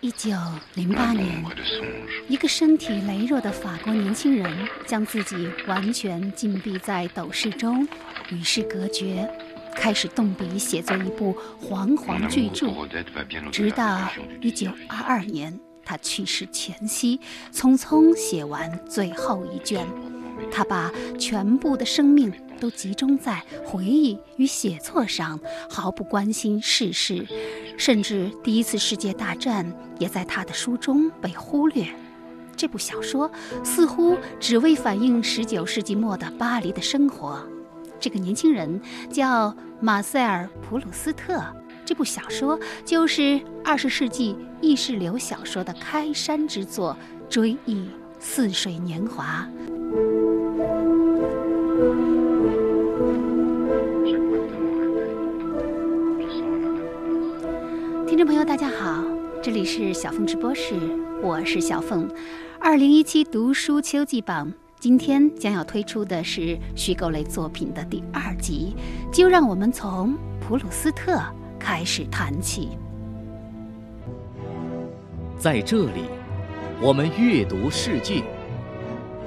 一九零八年，一个身体羸弱的法国年轻人将自己完全禁闭在斗室中，与世隔绝，开始动笔写作一部煌煌巨著。直到一九二二年，他去世前夕，匆匆写完最后一卷。他把全部的生命。都集中在回忆与写作上，毫不关心世事，甚至第一次世界大战也在他的书中被忽略。这部小说似乎只为反映十九世纪末的巴黎的生活。这个年轻人叫马塞尔·普鲁斯特。这部小说就是二十世纪意识流小说的开山之作《追忆似水年华》。听众朋友，大家好，这里是小凤直播室，我是小凤。二零一七读书秋季榜今天将要推出的是虚构类作品的第二集，就让我们从普鲁斯特开始谈起。在这里，我们阅读世界。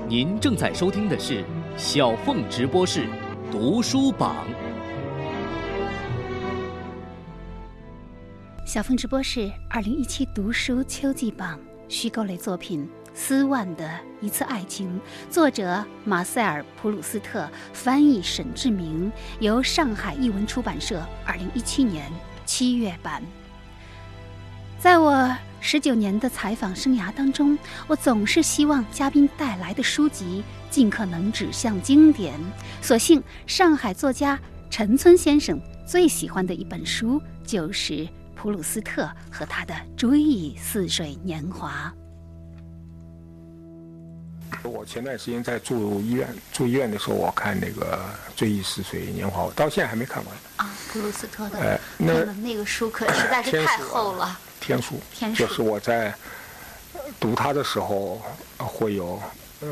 您正在收听的是小凤直播室读书榜。小凤直播室二零一七读书秋季榜虚构类作品《斯万的一次爱情》，作者马塞尔·普鲁斯特，翻译沈志明，由上海译文出版社二零一七年七月版。在我十九年的采访生涯当中，我总是希望嘉宾带来的书籍尽可能指向经典。所幸，上海作家陈村先生最喜欢的一本书就是。普鲁斯特和他的《追忆似水年华》。我前段时间在住医院，住医院的时候，我看那个《追忆似水年华》，我到现在还没看完。啊，普鲁斯特的，哎，那那个书可实在是太厚了。天书，天书，就是我在读它的时候会有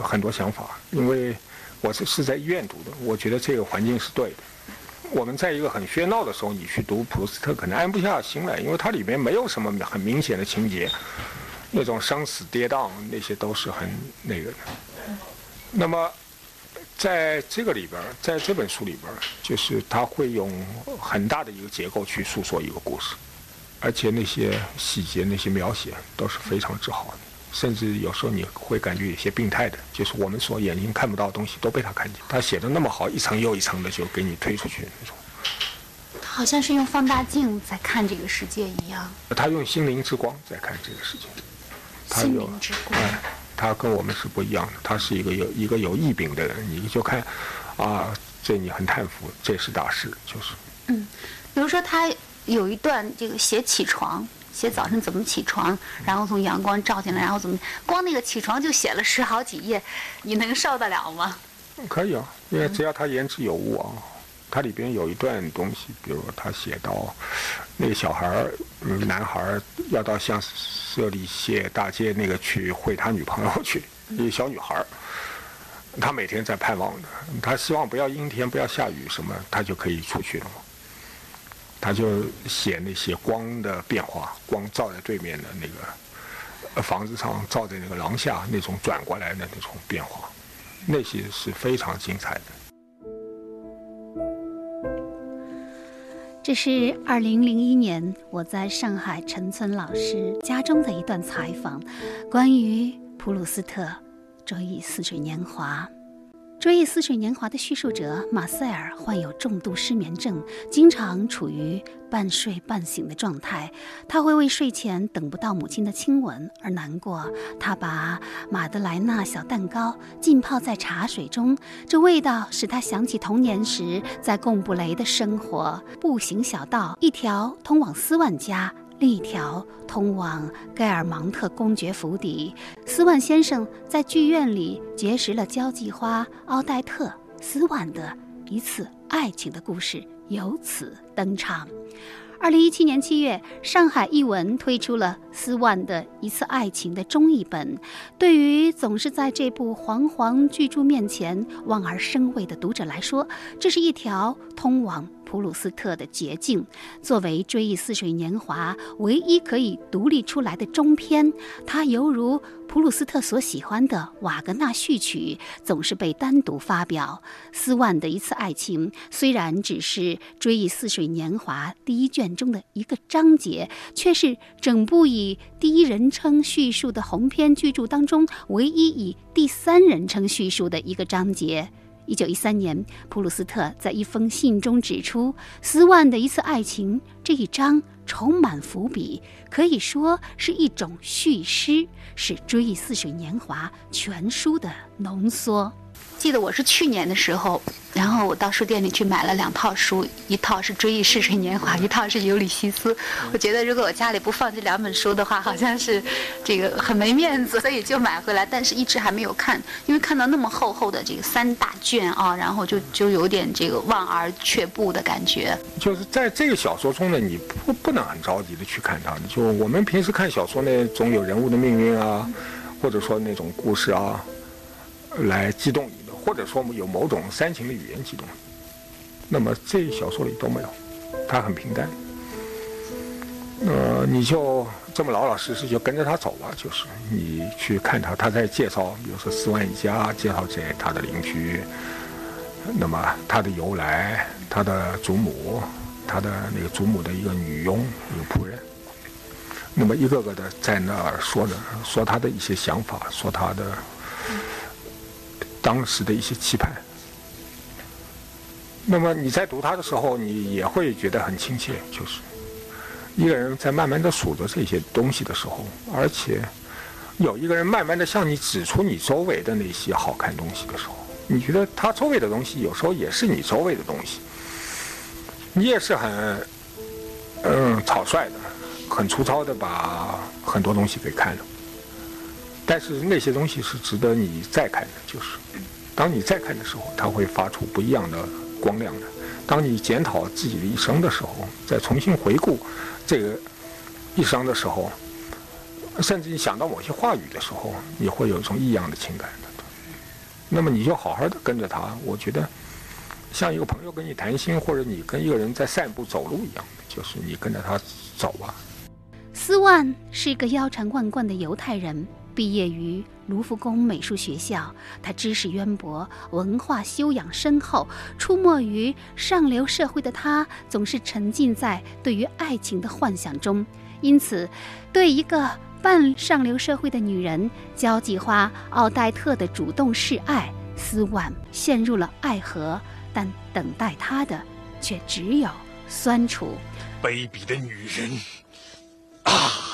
很多想法，因为我是是在医院读的，我觉得这个环境是对的。我们在一个很喧闹的时候，你去读普鲁斯特可能安不下心来，因为它里面没有什么很明显的情节，那种生死跌宕那些都是很那个的。那么，在这个里边，在这本书里边，就是他会用很大的一个结构去诉说一个故事，而且那些细节、那些描写都是非常之好的。甚至有时候你会感觉有些病态的，就是我们所眼睛看不到的东西都被他看见。他写的那么好，一层又一层的就给你推出去那种。他好像是用放大镜在看这个世界一样。他用心灵之光在看这个世界。心灵之光。他跟我们是不一样的。他是一个有一个有异禀的人，你就看，啊，这你很叹服，这是大师，就是。嗯，比如说他有一段这个写起床。写早晨怎么起床，然后从阳光照进来，然后怎么光那个起床就写了十好几页，你能受得了吗？可以啊，因为只要他言之有物啊，他里边有一段东西，比如他写到那个小孩儿，男孩儿要到香舍利谢大街那个去会他女朋友去，一个小女孩儿，他每天在盼望着，他希望不要阴天，不要下雨，什么他就可以出去了。他就写那些光的变化，光照在对面的那个房子上，照在那个廊下那种转过来的那种变化，那些是非常精彩的。这是二零零一年我在上海陈村老师家中的一段采访，关于普鲁斯特《追忆似水年华》。《追忆似水年华》的叙述者马塞尔患有重度失眠症，经常处于半睡半醒的状态。他会为睡前等不到母亲的亲吻而难过。他把马德莱纳小蛋糕浸泡在茶水中，这味道使他想起童年时在贡布雷的生活。步行小道，一条通往斯万家。另一条通往盖尔芒特公爵府邸，斯万先生在剧院里结识了交际花奥黛特。斯万的一次爱情的故事由此登场。二零一七年七月，上海译文推出了斯万的一次爱情的中译本。对于总是在这部煌煌巨著面前望而生畏的读者来说，这是一条通往。普鲁斯特的捷径，作为追忆似水年华唯一可以独立出来的中篇，它犹如普鲁斯特所喜欢的瓦格纳序曲，总是被单独发表。斯万的一次爱情虽然只是追忆似水年华第一卷中的一个章节，却是整部以第一人称叙述的鸿篇巨著当中唯一以第三人称叙述的一个章节。一九一三年，普鲁斯特在一封信中指出，斯万的一次爱情这一章充满伏笔，可以说是一种叙诗，是《追忆似水年华》全书的浓缩。记得我是去年的时候，然后我到书店里去买了两套书，一套是《追忆似水年华》，一套是《尤里西斯》。我觉得如果我家里不放这两本书的话，好像是这个很没面子，所以就 买回来，但是一直还没有看，因为看到那么厚厚的这个三大卷啊，然后就就有点这个望而却步的感觉。就是在这个小说中呢，你不不能很着急的去看它，就我们平时看小说呢，总有人物的命运啊，或者说那种故事啊，来激动你的。或者说有某种煽情的语言激动，那么这小说里都没有，它很平淡。呃，你就这么老老实实就跟着他走吧，就是你去看他，他在介绍，比如说四万一家，介绍这他的邻居，那么他的由来，他的祖母，他的那个祖母的一个女佣，一个仆人，那么一个个的在那儿说着，说他的一些想法，说他的。当时的一些期盼，那么你在读它的时候，你也会觉得很亲切。就是一个人在慢慢的数着这些东西的时候，而且有一个人慢慢的向你指出你周围的那些好看东西的时候，你觉得他周围的东西有时候也是你周围的东西，你也是很嗯草率的、很粗糙的把很多东西给看了。但是那些东西是值得你再看的，就是，当你再看的时候，它会发出不一样的光亮的。当你检讨自己的一生的时候，再重新回顾这个一生的时候，甚至你想到某些话语的时候，你会有一种异样的情感的。那么你就好好的跟着他，我觉得像一个朋友跟你谈心，或者你跟一个人在散步走路一样，就是你跟着他走吧。斯万是一个腰缠万贯的犹太人。毕业于卢浮宫美术学校，他知识渊博，文化修养深厚。出没于上流社会的他，总是沉浸在对于爱情的幻想中。因此，对一个半上流社会的女人交际花奥黛特的主动示爱，斯万陷入了爱河。但等待他的，却只有酸楚。卑鄙的女人！啊！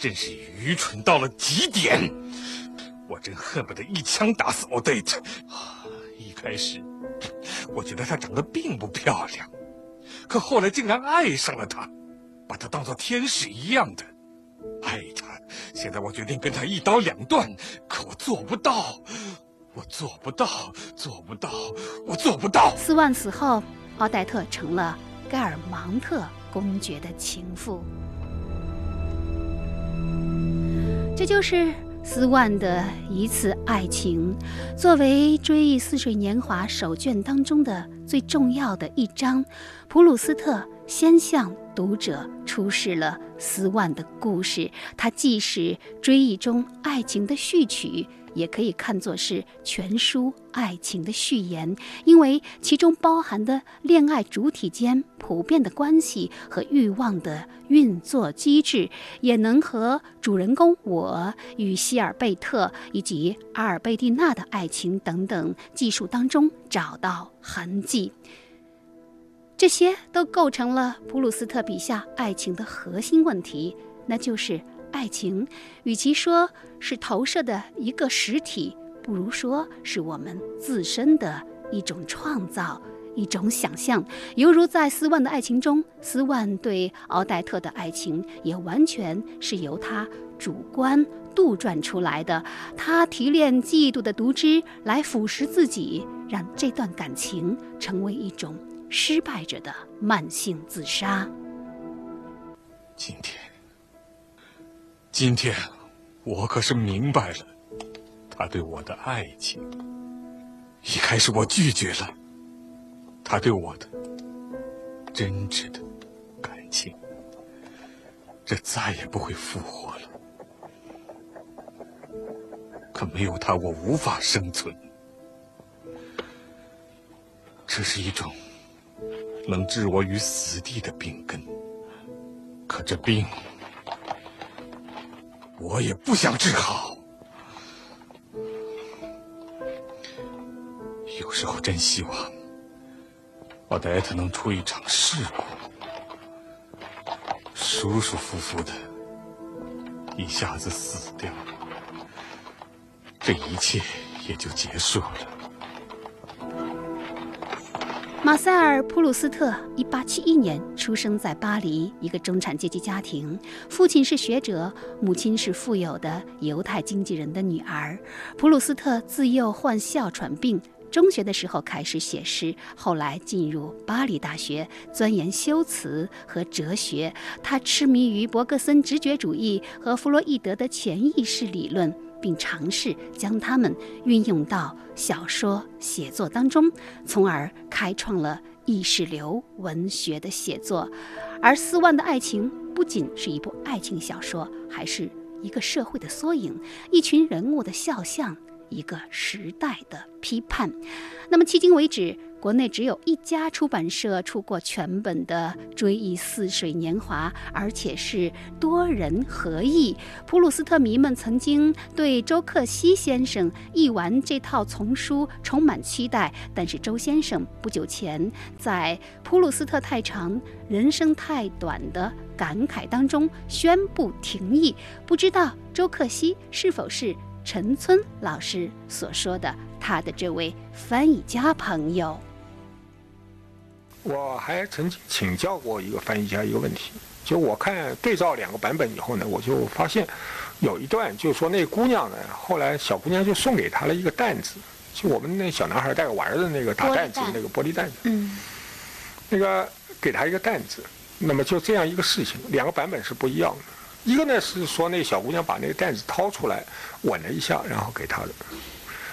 真是愚蠢到了极点！我真恨不得一枪打死奥黛特。一开始，我觉得她长得并不漂亮，可后来竟然爱上了她，把她当做天使一样的爱她。现在我决定跟她一刀两断，可我做不到，我做不到，做不到，我做不到。斯万死后，奥黛特成了盖尔芒特公爵的情妇。这就是斯万的一次爱情，作为《追忆似水年华》手卷当中的最重要的一章，普鲁斯特先向读者出示了斯万的故事，它既是追忆中爱情的序曲。也可以看作是全书爱情的序言，因为其中包含的恋爱主体间普遍的关系和欲望的运作机制，也能和主人公我与希尔贝特以及阿尔贝蒂娜的爱情等等技术当中找到痕迹。这些都构成了普鲁斯特笔下爱情的核心问题，那就是。爱情，与其说是投射的一个实体，不如说是我们自身的一种创造、一种想象。犹如在斯万的爱情中，斯万对奥黛特的爱情也完全是由他主观杜撰出来的。他提炼嫉妒的毒汁来腐蚀自己，让这段感情成为一种失败者的慢性自杀。今天，今天，我可是明白了，他对我的爱情。一开始我拒绝了他对我的真挚的感情，这再也不会复活了。可没有他，我无法生存。这是一种能置我于死地的病根。可这病，我也不想治好。有时候真希望我的艾特能出一场事故，舒舒服服的一下子死掉，这一切也就结束了。马塞尔·普鲁斯特1871年出生在巴黎一个中产阶级家庭，父亲是学者，母亲是富有的犹太经纪人的女儿。普鲁斯特自幼患哮喘病。中学的时候开始写诗，后来进入巴黎大学钻研修辞和哲学。他痴迷于伯格森直觉主义和弗洛伊德的潜意识理论，并尝试将它们运用到小说写作当中，从而开创了意识流文学的写作。而《斯万的爱情》不仅是一部爱情小说，还是一个社会的缩影，一群人物的肖像。一个时代的批判。那么迄今为止，国内只有一家出版社出过全本的《追忆似水年华》，而且是多人合译。普鲁斯特迷们曾经对周克希先生译完这套丛书充满期待，但是周先生不久前在“普鲁斯特太长，人生太短”的感慨当中宣布停译。不知道周克希是否是？陈村老师所说的，他的这位翻译家朋友，我还曾经请教过一个翻译家一个问题，就我看对照两个版本以后呢，我就发现有一段，就是说那姑娘呢，后来小姑娘就送给他了一个担子，就我们那小男孩带玩的那个打担子那个玻璃担子，嗯，那个给他一个担子，那么就这样一个事情，两个版本是不一样的。一个呢是说那小姑娘把那个担子掏出来，吻了一下，然后给他的。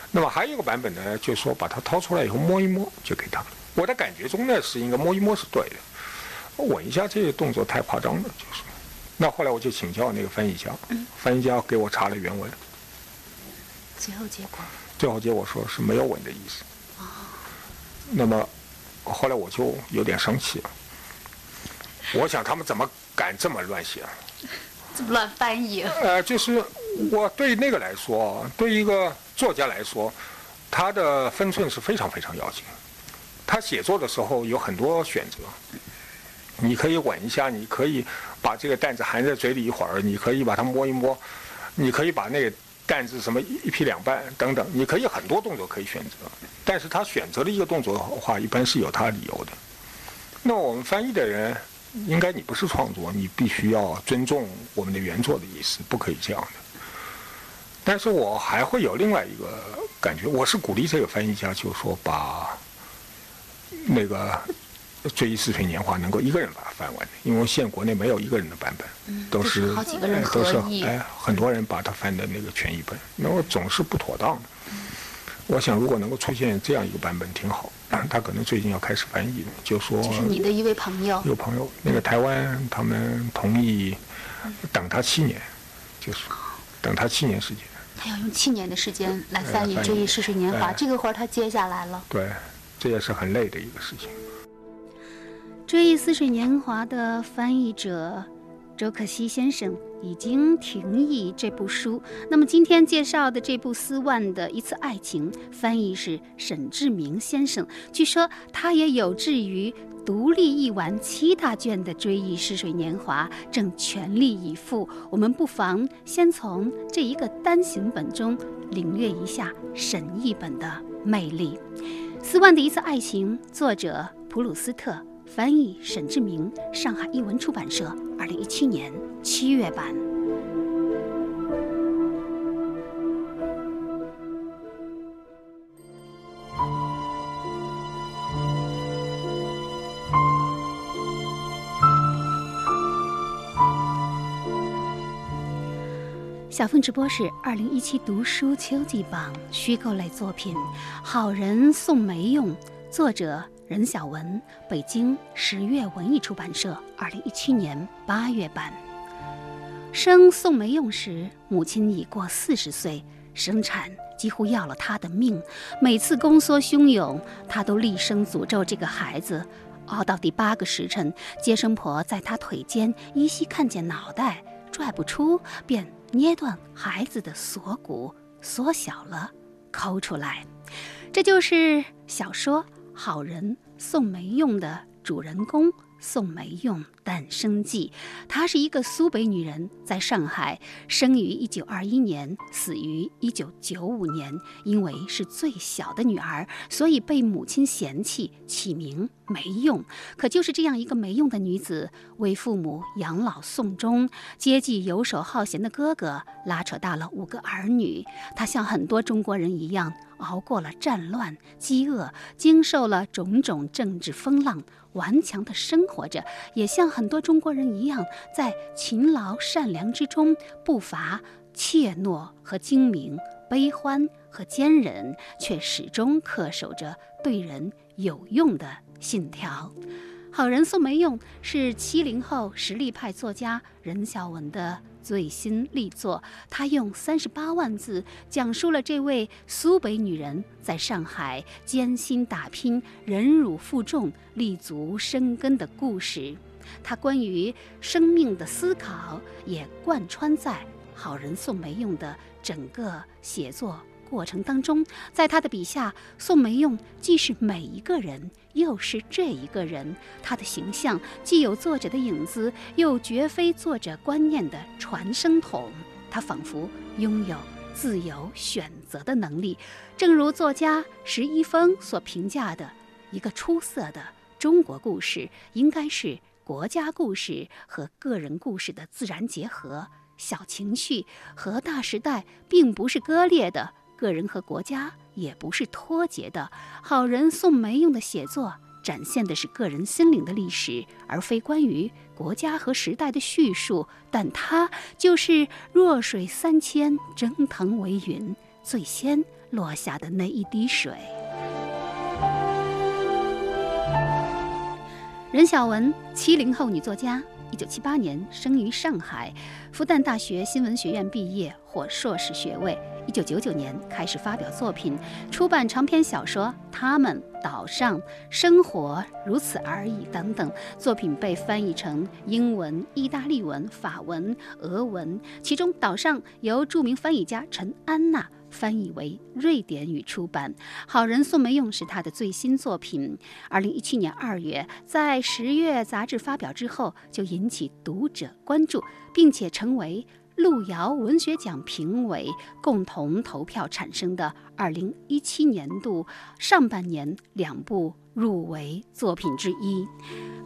那么还有一个版本呢，就是说把它掏出来以后摸一摸就给他了。我的感觉中呢是应该摸一摸是对的，吻一下这个动作太夸张了，就是。那后来我就请教那个翻译家，翻译家给我查了原文。最后结果？最后结果说是没有吻的意思。那么后来我就有点生气了。我想他们怎么敢这么乱写？这么乱翻译？呃，就是我对那个来说，对一个作家来说，他的分寸是非常非常要紧。他写作的时候有很多选择，你可以吻一下，你可以把这个担子含在嘴里一会儿，你可以把它摸一摸，你可以把那个担子什么一劈两半等等，你可以很多动作可以选择。但是他选择的一个动作的话，一般是有他理由的。那我们翻译的人。应该你不是创作，你必须要尊重我们的原作的意思，不可以这样的。但是我还会有另外一个感觉，我是鼓励这个翻译家，就是说把那个《追忆似水年华》能够一个人把它翻完，因为现国内没有一个人的版本，都是好几个人都是哎很多人把它翻的那个全译本，那么总是不妥当的。我想，如果能够出现这样一个版本，挺好。他可能最近要开始翻译，就说。就是你的一位朋友。有朋友，那个台湾他们同意等他七年，就是等他七年时间。他要用七年的时间来翻译《追忆似水年华》，这个活儿他接下来了。对，这也是很累的一个事情。《追忆似水年华》的翻译者。周克希先生已经停译这部书。那么今天介绍的这部斯万的一次爱情，翻译是沈志明先生。据说他也有志于独立译完七大卷的《追忆似水年华》，正全力以赴。我们不妨先从这一个单行本中领略一下沈译本的魅力。斯万的一次爱情，作者普鲁斯特。翻译沈志明，上海译文出版社，二零一七年七月版。小凤直播室二零一七读书秋季榜虚构类作品《好人送梅用》，作者任晓文，北京十月文艺出版社二零一七年八月版。生宋梅用时，母亲已过四十岁，生产几乎要了她的命。每次宫缩汹涌，她都厉声诅咒这个孩子。熬到第八个时辰，接生婆在她腿间依稀看见脑袋，拽不出，便。捏断孩子的锁骨，缩小了，抠出来，这就是小说《好人送没用》的主人公。宋梅用诞生记，她是一个苏北女人，在上海生于一九二一年，死于一九九五年。因为是最小的女儿，所以被母亲嫌弃，起名没用。可就是这样一个没用的女子，为父母养老送终，接济游手好闲的哥哥，拉扯大了五个儿女。她像很多中国人一样，熬过了战乱、饥饿，经受了种种政治风浪。顽强地生活着，也像很多中国人一样，在勤劳善良之中，不乏怯懦和精明，悲欢和坚忍，却始终恪守着对人有用的信条。好人送没用是七零后实力派作家任晓文的。最新力作，他用三十八万字讲述了这位苏北女人在上海艰辛打拼、忍辱负重、立足生根的故事。他关于生命的思考也贯穿在《好人宋梅用》的整个写作。过程当中，在他的笔下，宋梅用既是每一个人，又是这一个人。他的形象既有作者的影子，又绝非作者观念的传声筒。他仿佛拥有自由选择的能力。正如作家石一峰所评价的：“一个出色的中国故事，应该是国家故事和个人故事的自然结合。小情绪和大时代并不是割裂的。”个人和国家也不是脱节的。好人送没用的写作展现的是个人心灵的历史，而非关于国家和时代的叙述。但它就是弱水三千，蒸腾为云，最先落下的那一滴水。任晓雯，七零后女作家，一九七八年生于上海，复旦大学新闻学院毕业，获硕士学位。一九九九年开始发表作品，出版长篇小说《他们岛上生活如此而已》等等，作品被翻译成英文、意大利文、法文、俄文，其中《岛上》由著名翻译家陈安娜翻译为瑞典语出版，《好人宋梅用》是他的最新作品。二零一七年二月，在十月杂志发表之后，就引起读者关注，并且成为。路遥文学奖评委共同投票产生的二零一七年度上半年两部入围作品之一，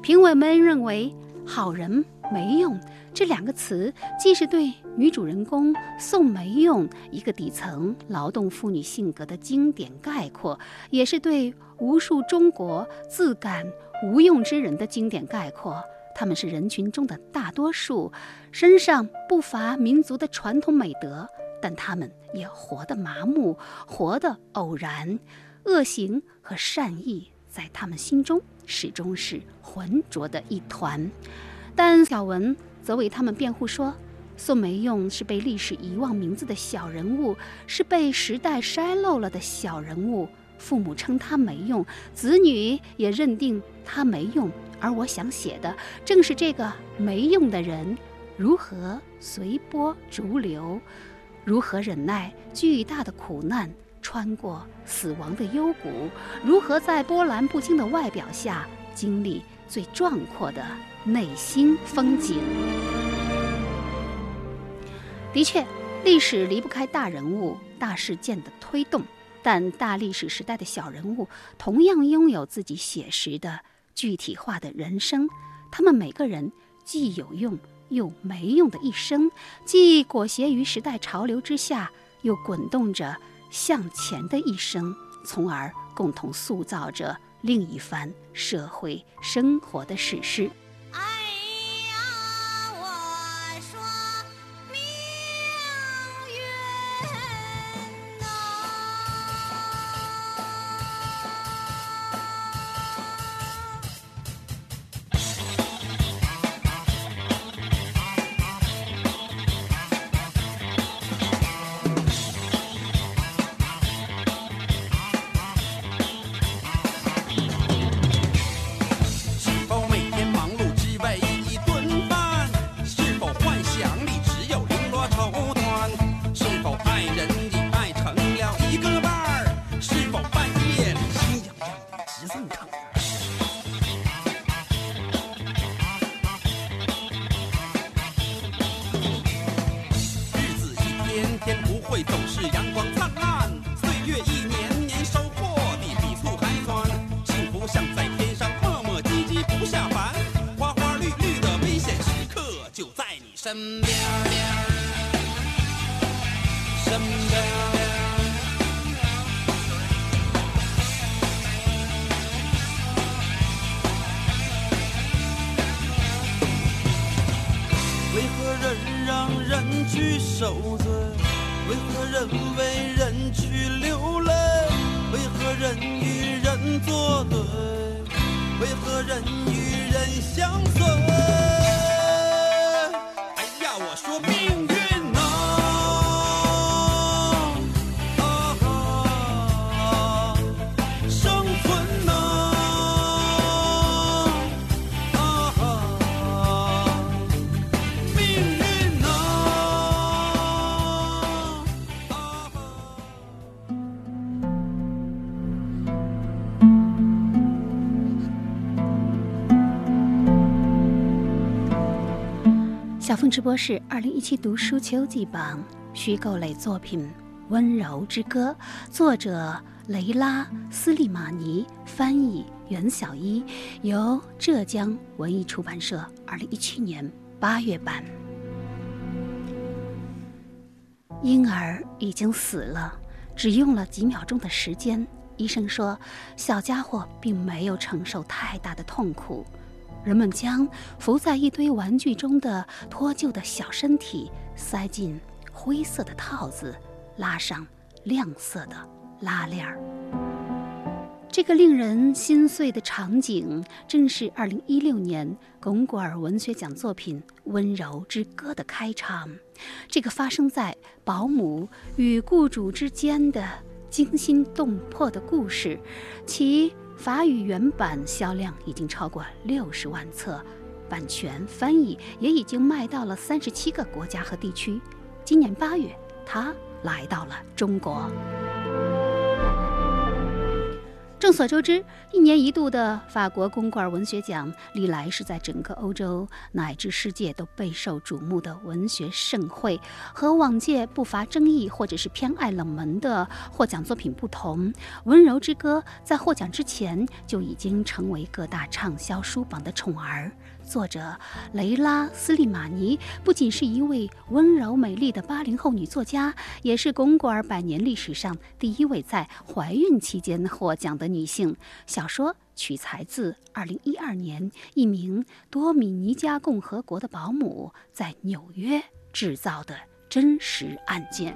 评委们认为“好人没用”这两个词，既是对女主人公宋梅用一个底层劳动妇女性格的经典概括，也是对无数中国自感无用之人的经典概括。他们是人群中的大多数，身上不乏民族的传统美德，但他们也活得麻木，活得偶然。恶行和善意在他们心中始终是浑浊的一团。但小文则为他们辩护说，宋梅用是被历史遗忘名字的小人物，是被时代筛漏了的小人物。父母称他没用，子女也认定他没用。而我想写的正是这个没用的人，如何随波逐流，如何忍耐巨大的苦难，穿过死亡的幽谷，如何在波澜不惊的外表下经历最壮阔的内心风景。的确，历史离不开大人物、大事件的推动，但大历史时代的小人物同样拥有自己写实的。具体化的人生，他们每个人既有用又没用的一生，既裹挟于时代潮流之下，又滚动着向前的一生，从而共同塑造着另一番社会生活的史诗。小凤直播室二零一七读书秋季榜虚构类作品《温柔之歌》，作者雷拉·斯利马尼，翻译袁小一，由浙江文艺出版社二零一七年八月版。婴儿已经死了，只用了几秒钟的时间。医生说，小家伙并没有承受太大的痛苦。人们将浮在一堆玩具中的脱臼的小身体塞进灰色的套子，拉上亮色的拉链儿。这个令人心碎的场景，正是2016年龚古尔文学奖作品《温柔之歌》的开场。这个发生在保姆与雇主之间的惊心动魄的故事，其法语原版销量已经超过六十万册，版权翻译也已经卖到了三十七个国家和地区。今年八月，他来到了中国。众所周知，一年一度的法国公馆文学奖历来是在整个欧洲乃至世界都备受瞩目的文学盛会。和往届不乏争议或者是偏爱冷门的获奖作品不同，《温柔之歌》在获奖之前就已经成为各大畅销书榜的宠儿。作者雷拉·斯利马尼不仅是一位温柔美丽的八零后女作家，也是龚古尔百年历史上第一位在怀孕期间获奖的女性。小说取材自2012年一名多米尼加共和国的保姆在纽约制造的真实案件。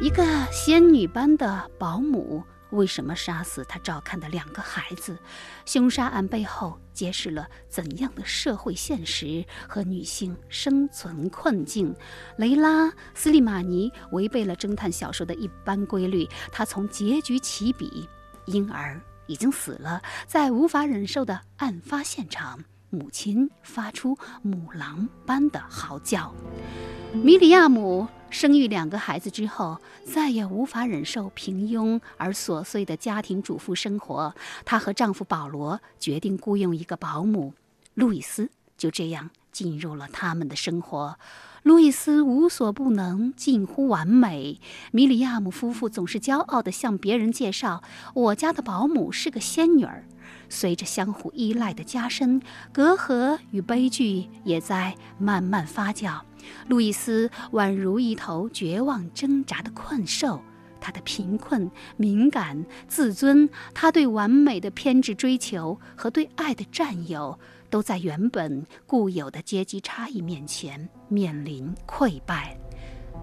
一个仙女般的保姆。为什么杀死他照看的两个孩子？凶杀案背后揭示了怎样的社会现实和女性生存困境？雷拉·斯利马尼违背了侦探小说的一般规律，他从结局起笔，婴儿已经死了，在无法忍受的案发现场，母亲发出母狼般的嚎叫。米里亚姆生育两个孩子之后，再也无法忍受平庸而琐碎的家庭主妇生活。她和丈夫保罗决定雇佣一个保姆，路易斯就这样进入了他们的生活。路易斯无所不能，近乎完美。米里亚姆夫妇总是骄傲地向别人介绍：“我家的保姆是个仙女儿。”随着相互依赖的加深，隔阂与悲剧也在慢慢发酵。路易斯宛如一头绝望挣扎的困兽，他的贫困、敏感、自尊，他对完美的偏执追求和对爱的占有，都在原本固有的阶级差异面前面临溃败。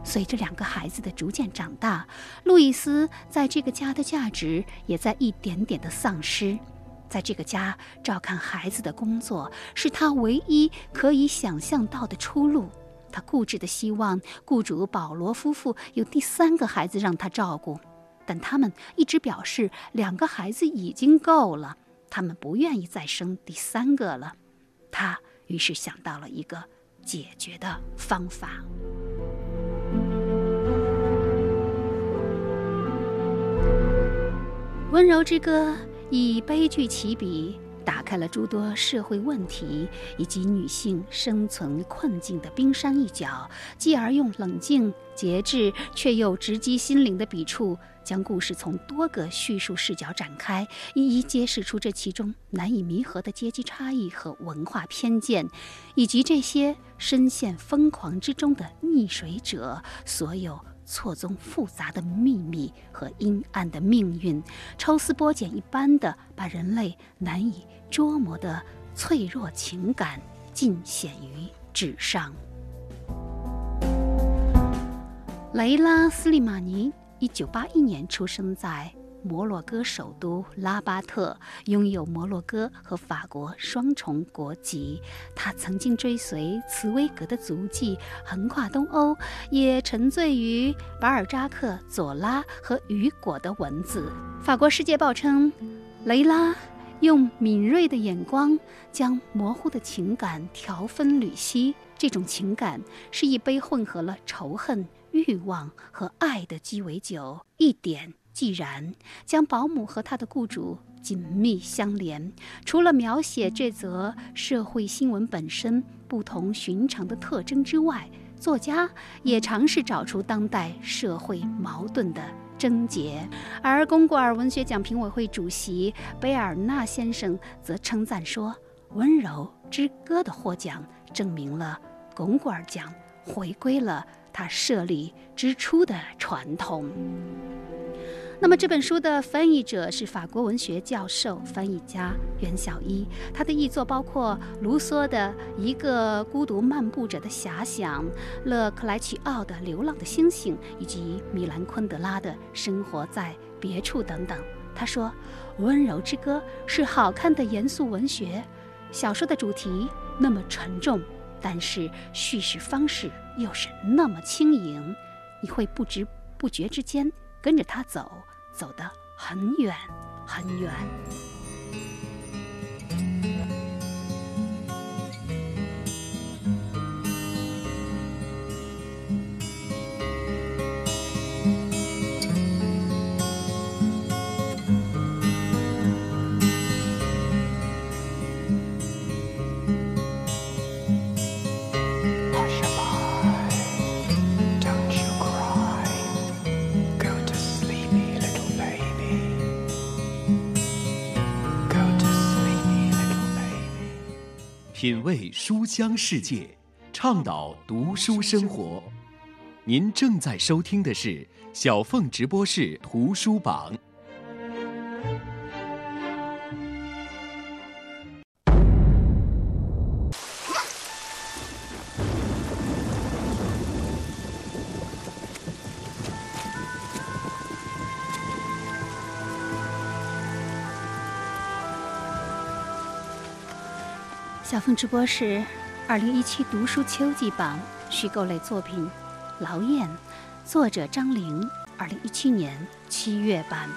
随着两个孩子的逐渐长大，路易斯在这个家的价值也在一点点的丧失。在这个家照看孩子的工作，是他唯一可以想象到的出路。他固执的希望雇主保罗夫妇有第三个孩子让他照顾，但他们一直表示两个孩子已经够了，他们不愿意再生第三个了。他于是想到了一个解决的方法。温柔之歌以悲剧起笔。打开了诸多社会问题以及女性生存困境的冰山一角，继而用冷静、节制却又直击心灵的笔触，将故事从多个叙述视角展开，一一揭示出这其中难以弥合的阶级差异和文化偏见，以及这些深陷疯狂之中的溺水者所有。错综复杂的秘密和阴暗的命运，抽丝剥茧一般的把人类难以捉摸的脆弱情感尽显于纸上。雷拉·斯利马尼，一九八一年出生在。摩洛哥首都拉巴特拥有摩洛哥和法国双重国籍。他曾经追随茨威格的足迹，横跨东欧，也沉醉于巴尔扎克、左拉和雨果的文字。法国《世界报》称，雷拉用敏锐的眼光将模糊的情感条分缕析。这种情感是一杯混合了仇恨、欲望和爱的鸡尾酒，一点。既然将保姆和他的雇主紧密相连，除了描写这则社会新闻本身不同寻常的特征之外，作家也尝试找出当代社会矛盾的症结。而龚古尔文学奖评委会主席贝尔纳先生则称赞说：“《温柔之歌》的获奖证明了龚古尔奖回归了他设立之初的传统。”那么这本书的翻译者是法国文学教授、翻译家袁小一，他的译作包括卢梭的《一个孤独漫步者的遐想》，勒克莱齐奥的《流浪的星星》，以及米兰昆德拉的《生活在别处》等等。他说，《温柔之歌》是好看的严肃文学小说的主题那么沉重，但是叙事方式又是那么轻盈，你会不知不觉之间。跟着他走，走得很远，很远。品味书香世界，倡导读书生活。您正在收听的是小凤直播室图书榜。凤直播室，二零一七读书秋季榜虚构类作品《劳燕》，作者张玲，二零一七年七月版。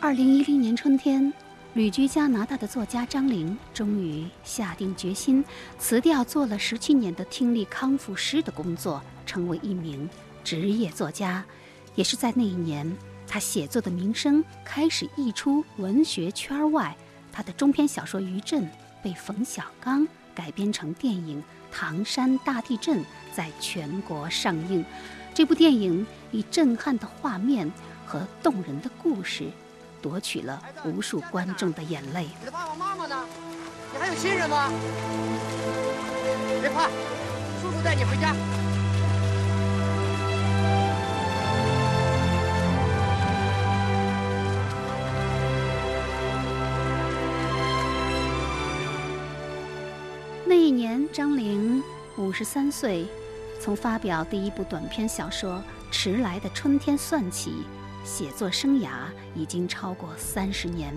二零一零年春天，旅居加拿大的作家张玲终于下定决心辞掉做了十七年的听力康复师的工作，成为一名职业作家。也是在那一年。他写作的名声开始溢出文学圈外，他的中篇小说《余震》被冯小刚改编成电影《唐山大地震》，在全国上映。这部电影以震撼的画面和动人的故事，夺取了无数观众的眼泪。你的爸爸妈妈呢？你还有亲人吗？别怕，叔叔带你回家。那年，张玲五十三岁。从发表第一部短篇小说《迟来的春天》算起，写作生涯已经超过三十年，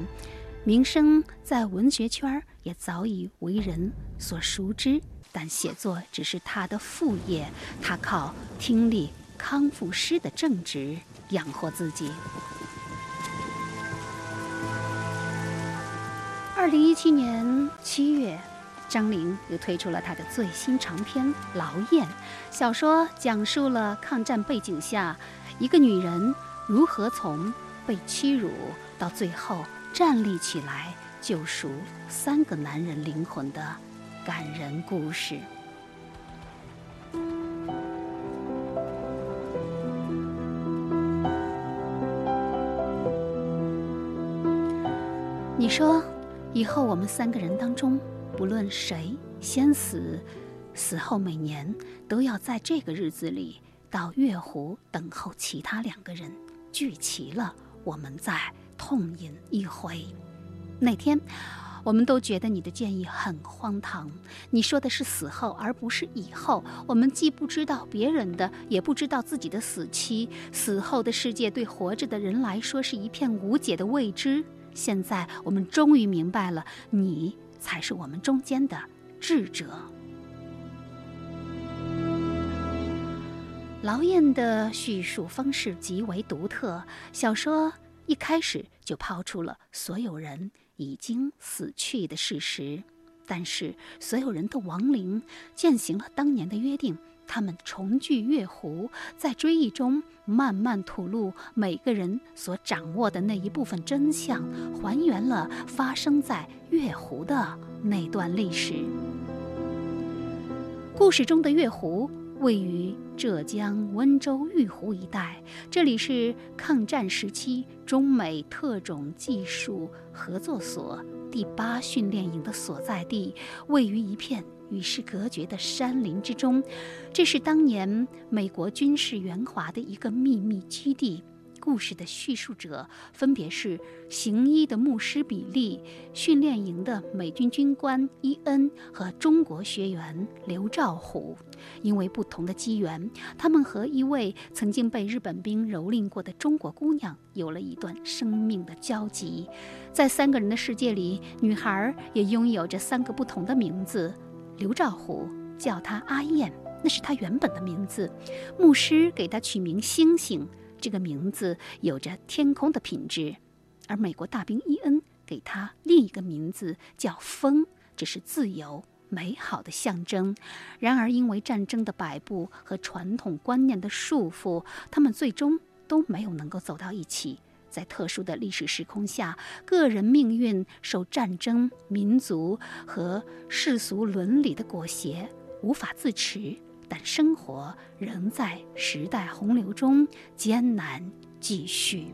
名声在文学圈也早已为人所熟知。但写作只是他的副业，他靠听力康复师的正职养活自己。二零一七年七月。张玲又推出了她的最新长篇《劳燕》，小说讲述了抗战背景下一个女人如何从被欺辱到最后站立起来，救赎三个男人灵魂的感人故事。你说，以后我们三个人当中，不论谁先死，死后每年都要在这个日子里到月湖等候其他两个人聚齐了，我们再痛饮一回。那天，我们都觉得你的建议很荒唐。你说的是死后，而不是以后。我们既不知道别人的，也不知道自己的死期。死后的世界对活着的人来说是一片无解的未知。现在我们终于明白了，你才是我们中间的智者。劳燕的叙述方式极为独特，小说一开始就抛出了所有人已经死去的事实，但是所有人的亡灵践行了当年的约定。他们重聚月湖，在追忆中慢慢吐露每个人所掌握的那一部分真相，还原了发生在月湖的那段历史。故事中的月湖位于浙江温州玉湖一带，这里是抗战时期中美特种技术合作所第八训练营的所在地，位于一片。与世隔绝的山林之中，这是当年美国军事援华的一个秘密基地。故事的叙述者分别是行医的牧师比利、训练营的美军军官伊恩和中国学员刘兆虎。因为不同的机缘，他们和一位曾经被日本兵蹂躏过的中国姑娘有了一段生命的交集。在三个人的世界里，女孩也拥有着三个不同的名字。刘兆虎叫他阿燕，那是他原本的名字。牧师给他取名星星，这个名字有着天空的品质。而美国大兵伊恩给他另一个名字叫风，这是自由美好的象征。然而，因为战争的摆布和传统观念的束缚，他们最终都没有能够走到一起。在特殊的历史时空下，个人命运受战争、民族和世俗伦理的裹挟，无法自持。但生活仍在时代洪流中艰难继续。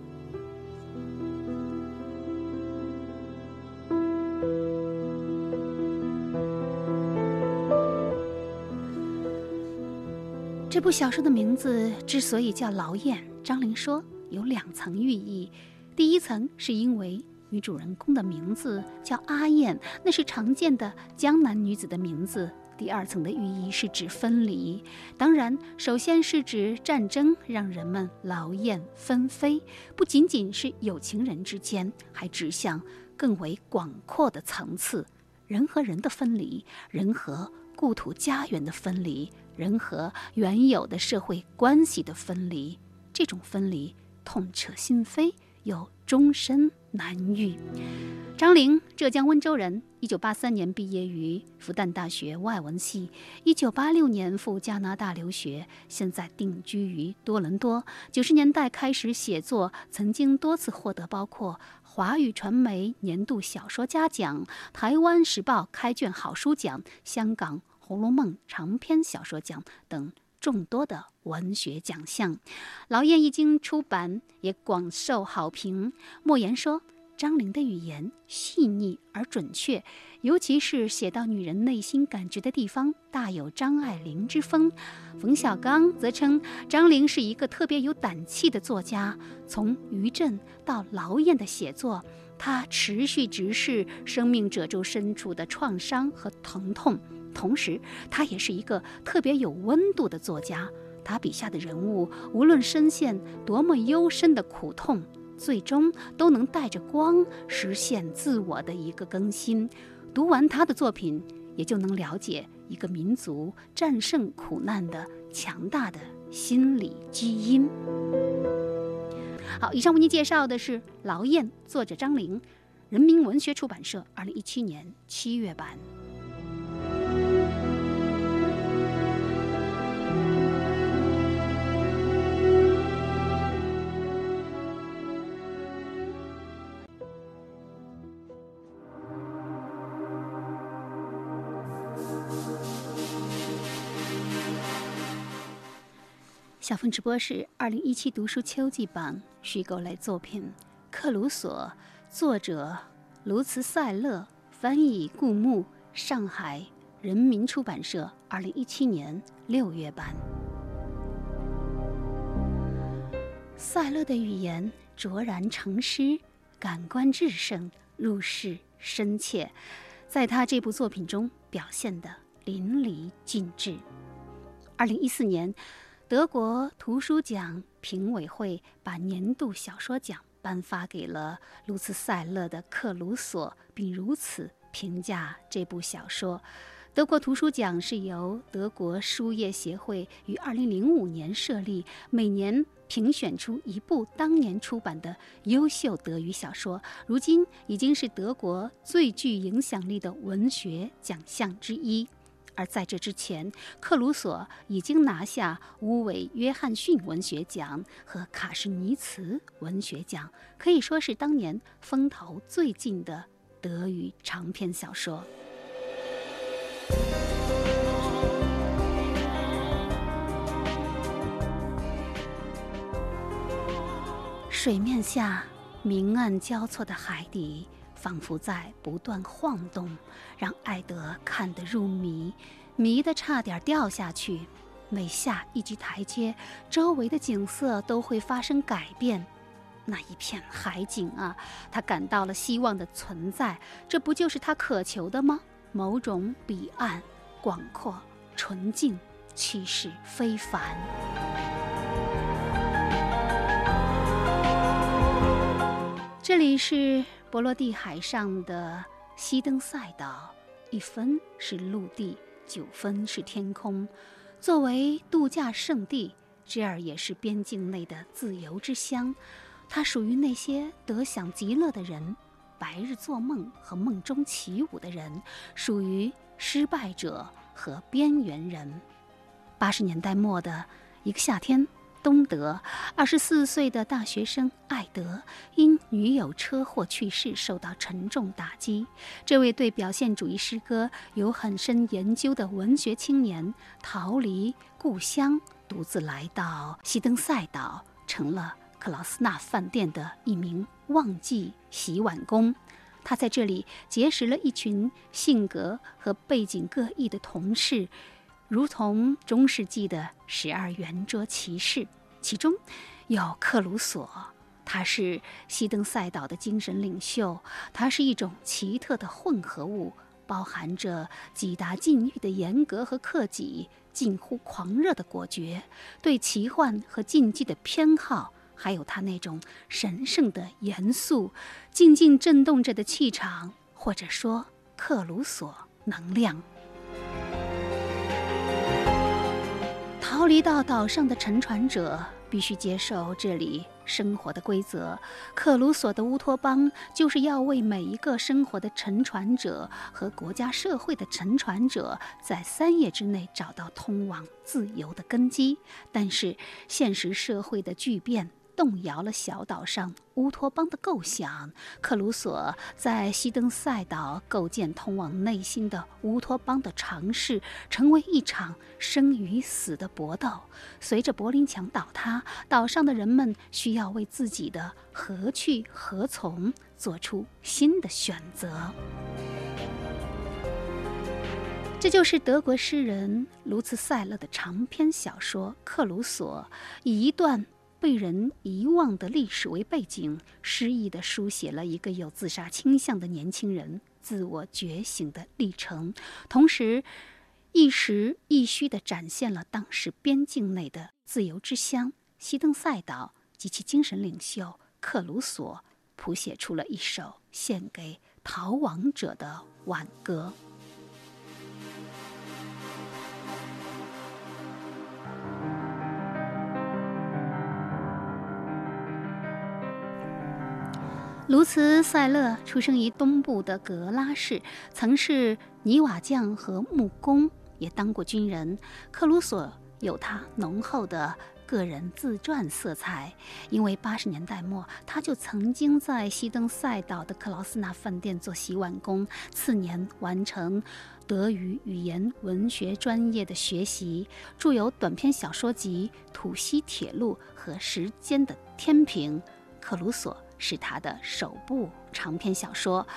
这部小说的名字之所以叫《劳燕》，张玲说。有两层寓意，第一层是因为女主人公的名字叫阿燕，那是常见的江南女子的名字。第二层的寓意是指分离，当然，首先是指战争让人们劳燕分飞，不仅仅是有情人之间，还指向更为广阔的层次：人和人的分离，人和故土家园的分离，人和原有的社会关系的分离。这种分离。痛彻心扉，又终身难愈。张玲，浙江温州人，一九八三年毕业于复旦大学外文系，一九八六年赴加拿大留学，现在定居于多伦多。九十年代开始写作，曾经多次获得包括华语传媒年度小说家奖、台湾时报开卷好书奖、香港《红楼梦》长篇小说奖等。众多的文学奖项，《劳燕》一经出版，也广受好评。莫言说：“张玲的语言细腻而准确，尤其是写到女人内心感觉的地方，大有张爱玲之风。”冯小刚则称张玲是一个特别有胆气的作家。从余震到《劳燕》的写作，他持续直视生命褶皱深处的创伤和疼痛。同时，他也是一个特别有温度的作家。他笔下的人物，无论深陷多么幽深的苦痛，最终都能带着光实现自我的一个更新。读完他的作品，也就能了解一个民族战胜苦难的强大的心理基因。好，以上为您介绍的是《劳燕》，作者张玲，人民文学出版社，二零一七年七月版。小峰直播是二零一七读书秋季版虚构类作品《克鲁索》，作者卢茨塞勒，翻译顾木，上海人民出版社二零一七年六月版。塞勒的语言卓然成诗，感官至圣，入世深切，在他这部作品中表现得淋漓尽致。二零一四年。德国图书奖评委会把年度小说奖颁发给了卢茨塞勒的《克鲁索》，并如此评价这部小说。德国图书奖是由德国书业协会于2005年设立，每年评选出一部当年出版的优秀德语小说，如今已经是德国最具影响力的文学奖项之一。而在这之前，克鲁索已经拿下乌韦约翰逊文学奖和卡什尼茨文学奖，可以说是当年风头最劲的德语长篇小说。水面下明暗交错的海底。仿佛在不断晃动，让艾德看得入迷，迷得差点掉下去。每下一级台阶，周围的景色都会发生改变。那一片海景啊，他感到了希望的存在。这不就是他渴求的吗？某种彼岸，广阔、纯净，气势非凡。这里是。波罗的海上的西登赛岛，一分是陆地，九分是天空。作为度假胜地，这儿也是边境内的自由之乡。它属于那些得享极乐的人，白日做梦和梦中起舞的人，属于失败者和边缘人。八十年代末的一个夏天。东德，二十四岁的大学生艾德因女友车祸去世，受到沉重打击。这位对表现主义诗歌有很深研究的文学青年，逃离故乡，独自来到西登塞岛，成了克劳斯纳饭店的一名忘记洗碗工。他在这里结识了一群性格和背景各异的同事。如同中世纪的十二圆桌骑士，其中有克鲁索，他是西登塞岛的精神领袖。他是一种奇特的混合物，包含着几大禁欲的严格和克己，近乎狂热的果决，对奇幻和禁忌的偏好，还有他那种神圣的严肃、静静震动着的气场，或者说克鲁索能量。逃离到岛上的沉船者必须接受这里生活的规则。克鲁索的乌托邦就是要为每一个生活的沉船者和国家社会的沉船者，在三夜之内找到通往自由的根基。但是现实社会的巨变。动摇了小岛上乌托邦的构想。克鲁索在西登塞岛构建通往内心的乌托邦的尝试，成为一场生与死的搏斗。随着柏林墙倒塌，岛上的人们需要为自己的何去何从做出新的选择。这就是德国诗人卢茨塞勒的长篇小说《克鲁索》，以一段。被人遗忘的历史为背景，诗意地书写了一个有自杀倾向的年轻人自我觉醒的历程，同时，一实一虚地展现了当时边境内的自由之乡西登塞岛及其精神领袖克鲁索，谱写出了一首献给逃亡者的挽歌。卢茨塞勒出生于东部的格拉市，曾是泥瓦匠和木工，也当过军人。克鲁索有他浓厚的个人自传色彩，因为八十年代末他就曾经在西登塞岛的克劳斯纳饭店做洗碗工，次年完成德语语言文学专业的学习，著有短篇小说集《土西铁路》和《时间的天平》，克鲁索是他的首部长篇小说。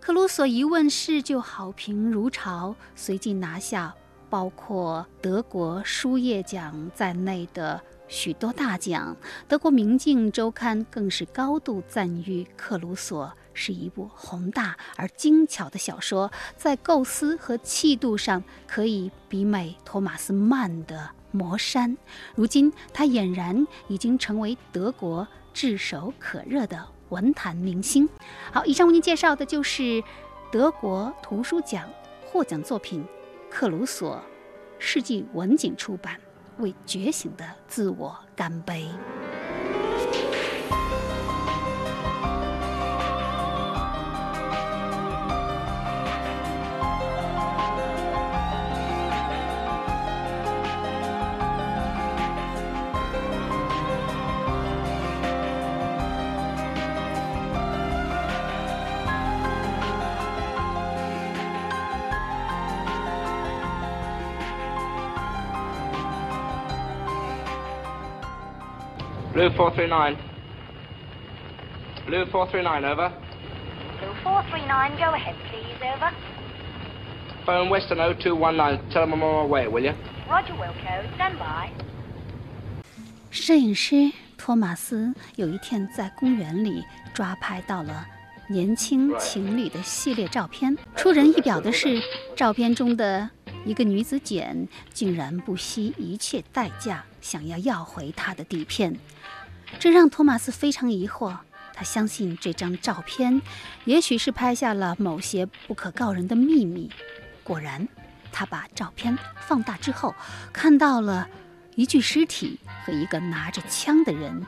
克鲁索一问世就好评如潮，随即拿下包括德国书业奖在内的许多大奖。德国《明镜周刊》更是高度赞誉克鲁索是一部宏大而精巧的小说，在构思和气度上可以媲美托马斯曼的《魔山》。如今，他俨然已经成为德国炙手可热的。文坛明星，好，以上为您介绍的就是德国图书奖获奖作品《克鲁索》，世纪文景出版，为觉醒的自我干杯。Blue 439. Blue 439, over. Blue 439, go ahead, please, over. Phone Western 0219. Tell them I'm on my way, will you? Roger Wilco, stand by. 摄影师托马斯有一天在公园里抓拍到了年轻情侣的系列照片。出人意表的是，照片中的一个女子简竟然不惜一切代价想要要回她的底片。这让托马斯非常疑惑。他相信这张照片，也许是拍下了某些不可告人的秘密。果然，他把照片放大之后，看到了一具尸体和一个拿着枪的人，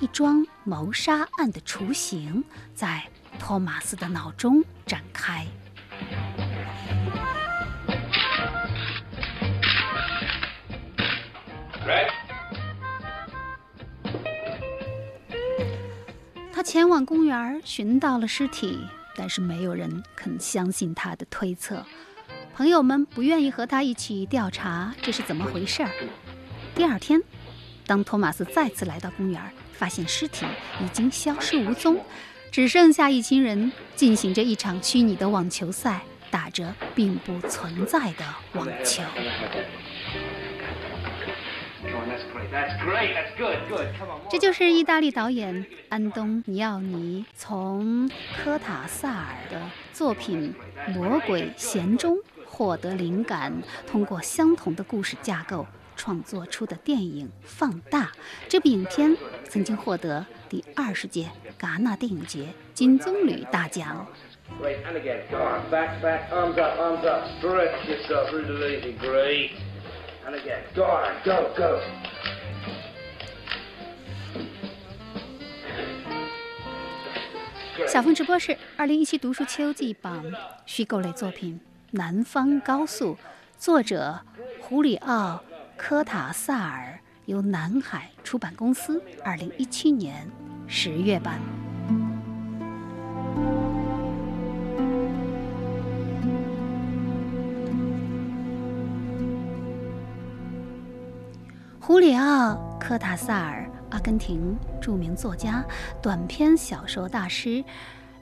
一桩谋杀案的雏形在托马斯的脑中展开。他前往公园寻到了尸体，但是没有人肯相信他的推测。朋友们不愿意和他一起调查这是怎么回事儿。第二天，当托马斯再次来到公园，发现尸体已经消失无踪，只剩下一群人进行着一场虚拟的网球赛，打着并不存在的网球。这就是意大利导演安东尼奥尼从科塔萨尔的作品《魔鬼弦中》获得灵感，通过相同的故事架构创作出的电影《放大》。这部影片曾经获得第二十届戛纳电影节金棕榈大奖。小峰直播室二零一七读书秋季榜虚构类作品《南方高速》，作者胡里奥·科塔萨尔，由南海出版公司二零一七年十月版。胡里奥·科塔萨尔。阿根廷著名作家、短篇小说大师，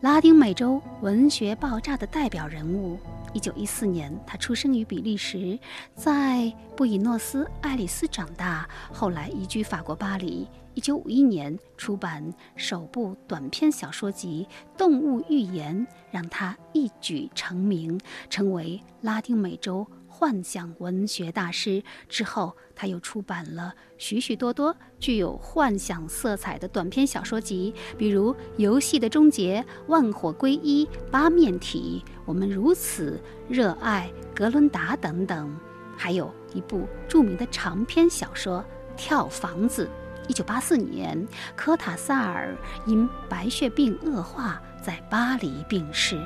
拉丁美洲文学爆炸的代表人物。一九一四年，他出生于比利时，在布宜诺斯艾利斯长大，后来移居法国巴黎。一九五一年出版首部短篇小说集《动物寓言》，让他一举成名，成为拉丁美洲。幻想文学大师之后，他又出版了许许多多具有幻想色彩的短篇小说集，比如《游戏的终结》《万火归一》《八面体》《我们如此热爱格伦达》等等，还有一部著名的长篇小说《跳房子》。一九八四年，科塔萨尔因白血病恶化，在巴黎病逝。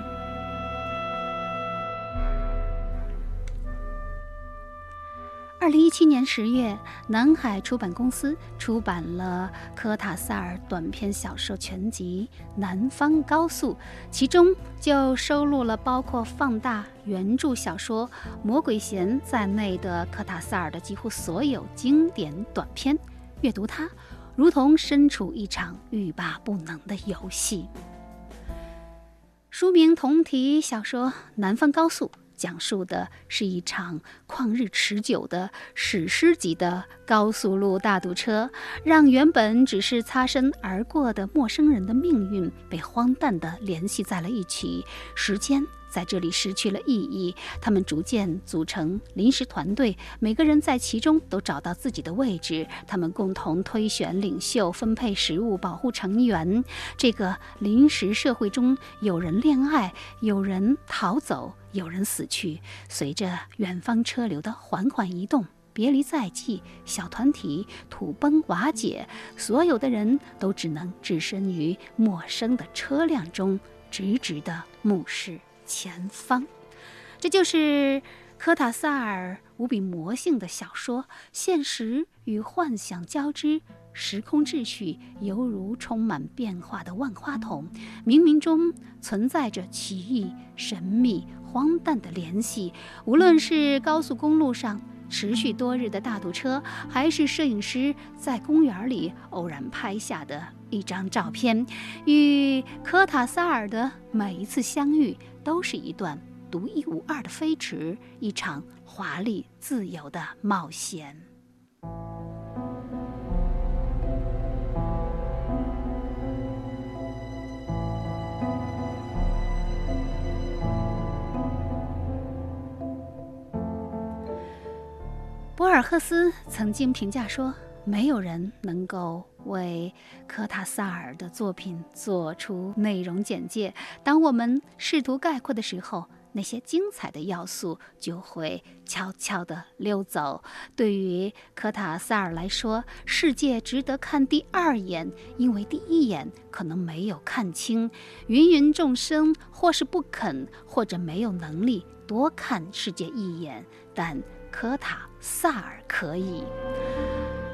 二零一七年十月，南海出版公司出版了科塔萨尔短篇小说全集《南方高速》，其中就收录了包括放大原著小说《魔鬼弦》在内的科塔萨尔的几乎所有经典短篇。阅读它，如同身处一场欲罢不能的游戏。书名同题小说《南方高速》。讲述的是一场旷日持久的史诗级的高速路大堵车，让原本只是擦身而过的陌生人的命运被荒诞地联系在了一起，时间。在这里失去了意义。他们逐渐组成临时团队，每个人在其中都找到自己的位置。他们共同推选领袖、分配食物、保护成员。这个临时社会中，有人恋爱，有人逃走，有人死去。随着远方车流的缓缓移动，别离在即，小团体土崩瓦解，所有的人都只能置身于陌生的车辆中，直直地目视。前方，这就是科塔萨尔无比魔性的小说。现实与幻想交织，时空秩序犹如充满变化的万花筒，冥冥中存在着奇异、神秘、荒诞的联系。无论是高速公路上持续多日的大堵车，还是摄影师在公园里偶然拍下的一张照片，与科塔萨尔的每一次相遇。都是一段独一无二的飞驰，一场华丽自由的冒险。博尔赫斯曾经评价说。没有人能够为科塔萨尔的作品做出内容简介。当我们试图概括的时候，那些精彩的要素就会悄悄地溜走。对于科塔萨尔来说，世界值得看第二眼，因为第一眼可能没有看清。芸芸众生或是不肯，或者没有能力多看世界一眼，但科塔萨尔可以。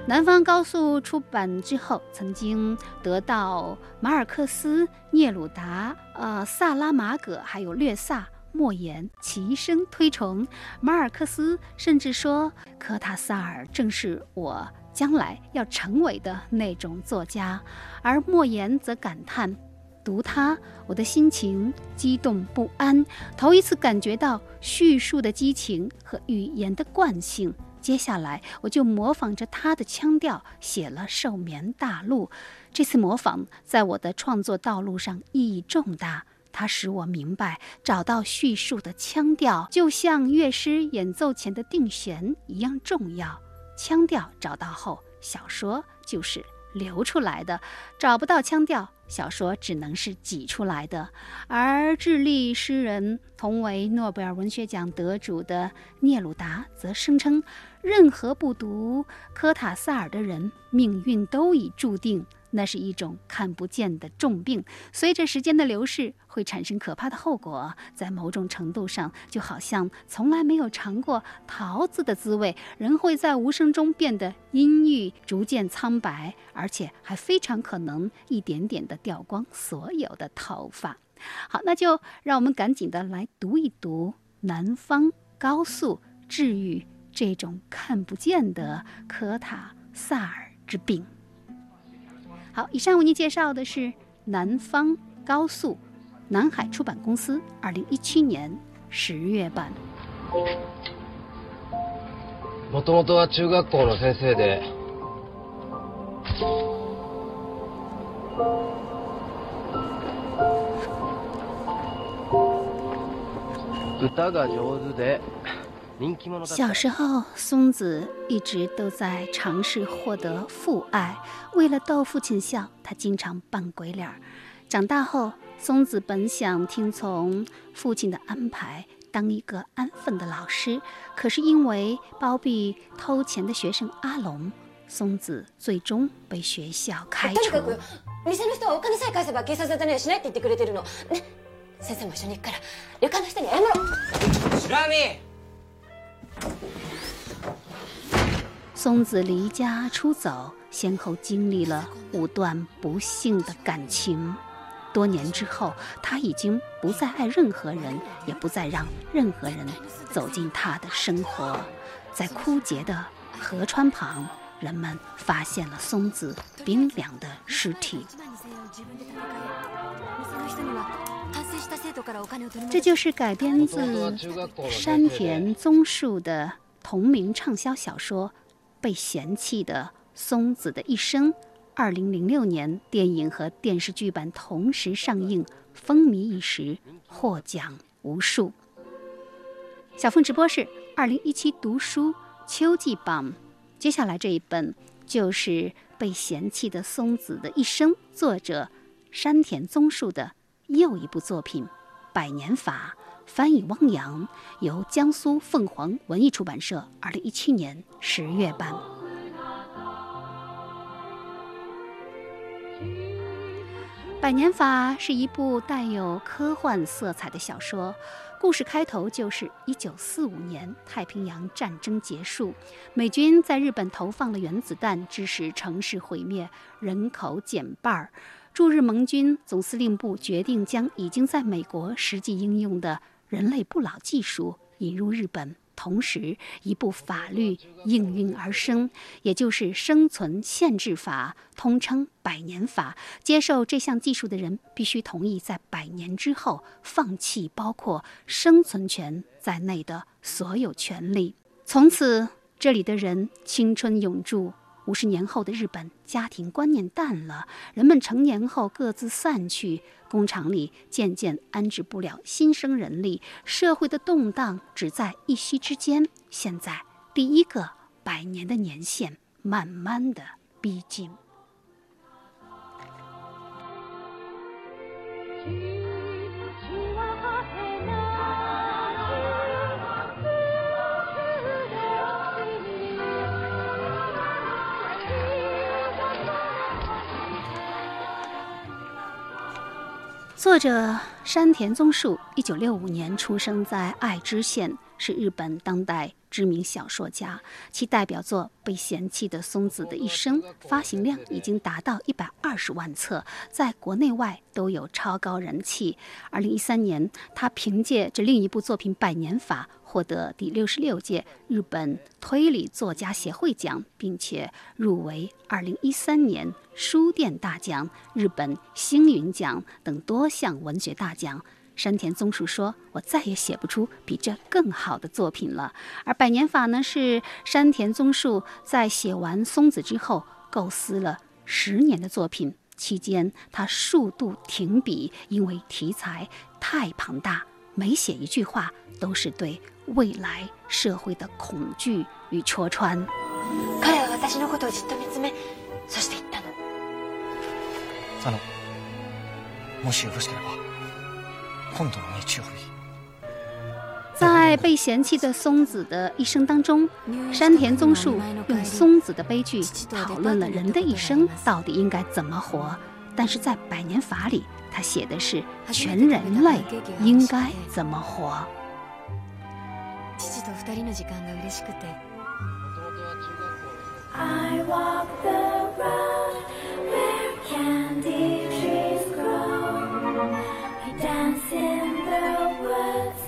南方高速出版之后，曾经得到马尔克斯、聂鲁达、呃萨拉马戈还有略萨、莫言齐声推崇。马尔克斯甚至说，科塔萨尔正是我将来要成为的那种作家，而莫言则感叹，读他，我的心情激动不安，头一次感觉到叙述的激情和语言的惯性。接下来，我就模仿着他的腔调写了《寿眠大陆》。这次模仿在我的创作道路上意义重大，它使我明白，找到叙述的腔调，就像乐师演奏前的定弦一样重要。腔调找到后，小说就是流出来的；找不到腔调，小说只能是挤出来的。而智利诗人、同为诺贝尔文学奖得主的聂鲁达则声称。任何不读科塔萨尔的人，命运都已注定。那是一种看不见的重病，随着时间的流逝，会产生可怕的后果。在某种程度上，就好像从来没有尝过桃子的滋味，人会在无声中变得阴郁，逐渐苍白，而且还非常可能一点点的掉光所有的头发。好，那就让我们赶紧的来读一读《南方高速治愈》。这种看不见的科塔萨尔之病。好，以上为您介绍的是《南方高速》，南海出版公司二零一七年十月版。もともとは中学校の先生で。歌が上手で。 小时候，松子一直都在尝试获得父爱。为了逗父亲笑，他经常扮鬼脸。长大后，松子本想听从父亲的安排，当一个安分的老师。可是因为包庇偷钱的学生阿龙，松子最终被学校开除。店の人はお金さえ返せば警察沙汰にはしないって言ってくれてるの。ね、先生も一緒に行くから旅館の人に謝ろう。知らねえ。 松子离家出走，先后经历了五段不幸的感情。多年之后，他已经不再爱任何人，也不再让任何人走进他的生活。在枯竭的河川旁，人们发现了松子冰凉的尸体。这就是改编自山田宗树的同名畅销小说《被嫌弃的松子的一生》。二零零六年，电影和电视剧版同时上映，风靡一时，获奖无数。小凤直播室二零一七读书秋季榜，接下来这一本就是《被嫌弃的松子的一生》，作者山田宗树的又一部作品《百年法》，翻译汪洋，由江苏凤凰文艺出版社二零一七年十月版。《百年法》是一部带有科幻色彩的小说，故事开头就是1945年太平洋战争结束，美军在日本投放了原子弹，致使城市毁灭，人口减半儿。驻日盟军总司令部决定将已经在美国实际应用的人类不老技术引入日本。同时，一部法律应运而生，也就是生存限制法，通称百年法。接受这项技术的人必须同意在百年之后放弃包括生存权在内的所有权利。从此，这里的人青春永驻。五十年后的日本，家庭观念淡了，人们成年后各自散去，工厂里渐渐安置不了新生人力，社会的动荡只在一夕之间。现在，第一个百年的年限慢慢的逼近。作者山田宗树，一九六五年出生在爱知县，是日本当代知名小说家。其代表作《被嫌弃的松子的一生》发行量已经达到一百二十万册，在国内外都有超高人气。二零一三年，他凭借着另一部作品《百年法》。获得第六十六届日本推理作家协会奖，并且入围二零一三年书店大奖、日本星云奖等多项文学大奖。山田宗树说：“我再也写不出比这更好的作品了。”而《百年法》呢，是山田宗树在写完《松子》之后构思了十年的作品，期间他数度停笔，因为题材太庞大，每写一句话都是对。未来社会的恐惧与戳穿。彼は私のことをじっと見つめ、そして言ったの。あの、もしよろしければ、今度の日曜日。在被嫌弃的松子的一生当中，山田宗树用松子的悲剧讨论了人的一生到底应该怎么活。但是在《百年法》里，他写的是全人类应该怎么活。 二人の時間が嬉しくて。I walk the road where candy trees grow. I dance in the woods.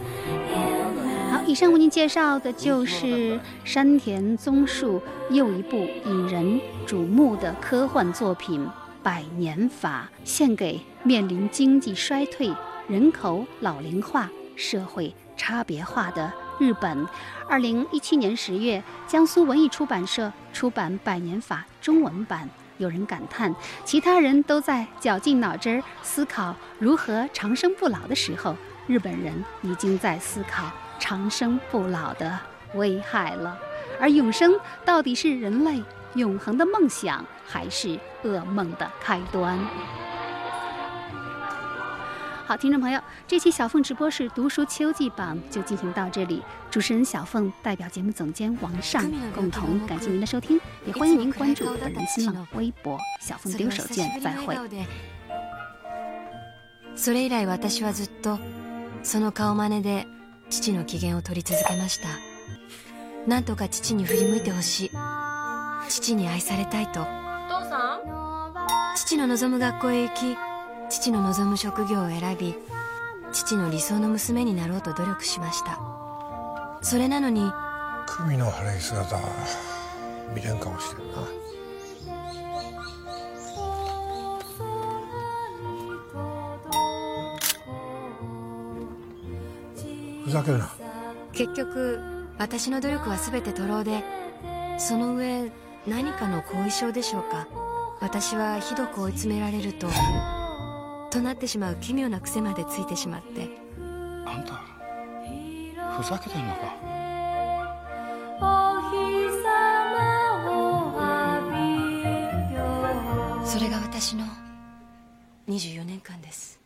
好，以上为您介绍的就是山田宗树又一部引人瞩目的科幻作品《百年法》，献给面临经济衰退、人口老龄化、社会差别化的。 日本，二零一七年十月，江苏文艺出版社出版《百年法》中文版。有人感叹，其他人都在绞尽脑汁思考如何长生不老的时候，日本人已经在思考长生不老的危害了。而永生到底是人类永恒的梦想，还是噩梦的开端？好，听众朋友，这期小凤直播室读书秋季榜就进行到这里。主持人小凤代表节目总监王尚共同感谢您的收听，也欢迎您关注本人新浪微博“小凤丢手绢”。再会。それ以来、私はずっとその顔真似で父の機嫌を取り続けました。なんとか父に振り向いてほしい。 父に愛されたいと父さん父の望む学校へ行き 父の望む職業を選び父の理想の娘になろうと努力しました。それなのに久美の晴れ姿見れん顔してるな。ふざけるな。結局私の努力は全て徒労でその上何かの後遺症でしょうか。私はひどく追い詰められるととなってしまう奇妙な癖までついてしまって。あんたふざけてんのか？それが私の24年間です